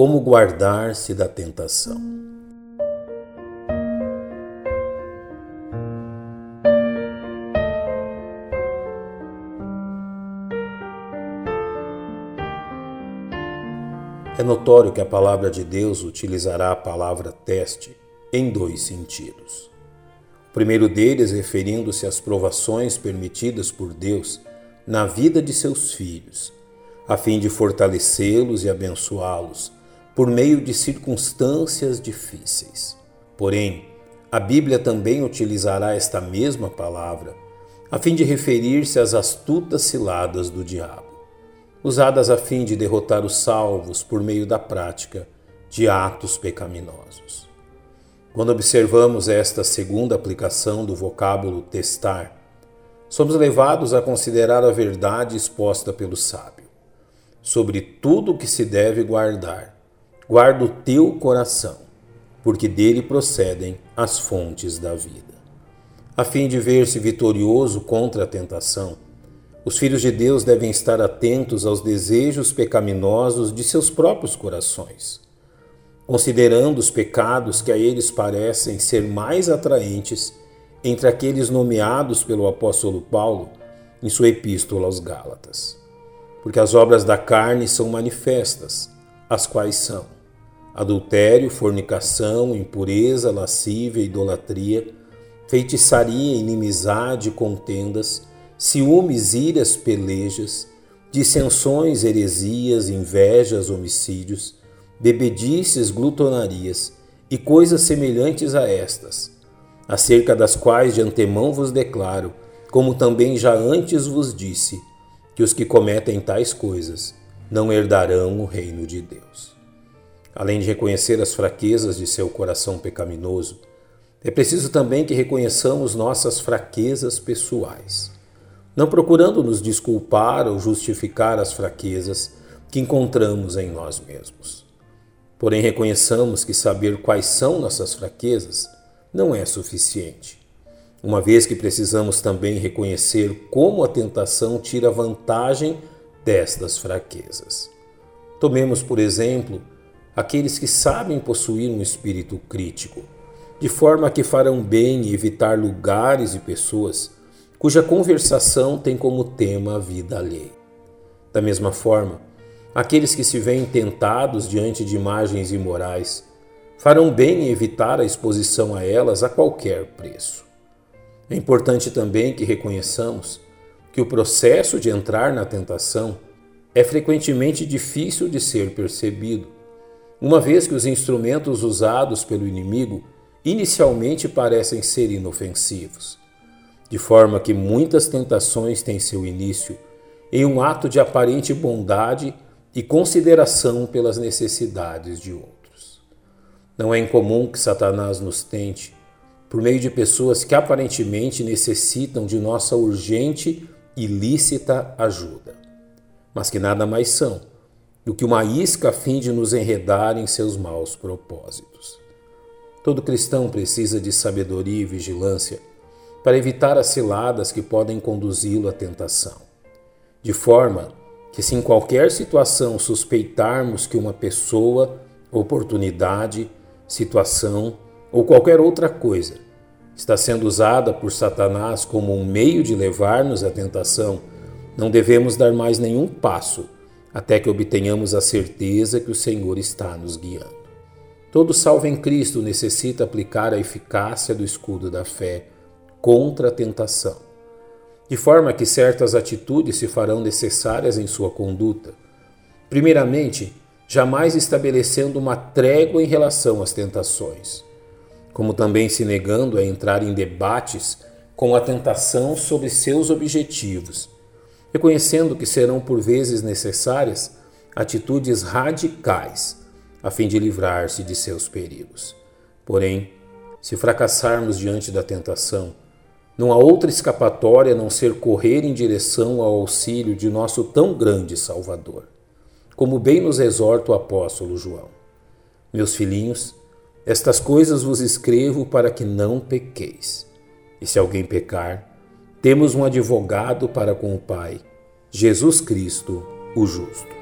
Como guardar-se da tentação? É notório que a palavra de Deus utilizará a palavra teste em dois sentidos. O primeiro deles referindo-se às provações permitidas por Deus na vida de seus filhos, a fim de fortalecê-los e abençoá-los por meio de circunstâncias difíceis. Porém, a Bíblia também utilizará esta mesma palavra a fim de referir-se às astutas ciladas do diabo usadas a fim de derrotar os salvos por meio da prática de atos pecaminosos. Quando observamos esta segunda aplicação do vocábulo testar, somos levados a considerar a verdade exposta pelo sábio. Sobre tudo o que se deve guardar, guarda o teu coração, porque dele procedem as fontes da vida. A fim de ver-se vitorioso contra a tentação, os filhos de Deus devem estar atentos aos desejos pecaminosos de seus próprios corações, considerando os pecados que a eles parecem ser mais atraentes entre aqueles nomeados pelo apóstolo Paulo em sua epístola aos Gálatas. Porque as obras da carne são manifestas, as quais são adultério, fornicação, impureza, lascívia, idolatria, feitiçaria, inimizade, contendas, ciúmes, iras, pelejas, dissensões, heresias, invejas, homicídios, bebedices, glutonarias e coisas semelhantes a estas, acerca das quais de antemão vos declaro, como também já antes vos disse, que os que cometem tais coisas não herdarão o reino de Deus. Além de reconhecer as fraquezas de seu coração pecaminoso, é preciso também que reconheçamos nossas fraquezas pessoais não procurando nos desculpar ou justificar as fraquezas que encontramos em nós mesmos. Porém, reconheçamos que saber quais são nossas fraquezas não é suficiente, uma vez que precisamos também reconhecer como a tentação tira vantagem destas fraquezas. Tomemos, por exemplo, aqueles que sabem possuir um espírito crítico, de forma que farão bem em evitar lugares e pessoas cuja conversação tem como tema a vida alheia. Da mesma forma, aqueles que se veem tentados diante de imagens imorais farão bem em evitar a exposição a elas a qualquer preço. É importante também que reconheçamos que o processo de entrar na tentação é frequentemente difícil de ser percebido, uma vez que os instrumentos usados pelo inimigo inicialmente parecem ser inofensivos de forma que muitas tentações têm seu início em um ato de aparente bondade e consideração pelas necessidades de outros. Não é incomum que Satanás nos tente por meio de pessoas que aparentemente necessitam de nossa urgente e lícita ajuda, mas que nada mais são do que uma isca a fim de nos enredar em seus maus propósitos. Todo cristão precisa de sabedoria e vigilância para evitar as ciladas que podem conduzi-lo à tentação. De forma que, se em qualquer situação suspeitarmos que uma pessoa, oportunidade, situação ou qualquer outra coisa está sendo usada por Satanás como um meio de levar-nos à tentação, não devemos dar mais nenhum passo até que obtenhamos a certeza que o Senhor está nos guiando. Todo salvo em Cristo necessita aplicar a eficácia do escudo da fé contra a tentação, de forma que certas atitudes se farão necessárias em sua conduta. Primeiramente, jamais estabelecendo uma trégua em relação às tentações, como também se negando a entrar em debates com a tentação sobre seus objetivos, reconhecendo que serão por vezes necessárias atitudes radicais a fim de livrar-se de seus perigos. Porém, se fracassarmos diante da tentação, não há outra escapatória a não ser correr em direção ao auxílio de nosso tão grande Salvador. Como bem nos exorta o apóstolo João. Meus filhinhos, estas coisas vos escrevo para que não pequeis. E se alguém pecar, temos um advogado para com o Pai, Jesus Cristo, o justo.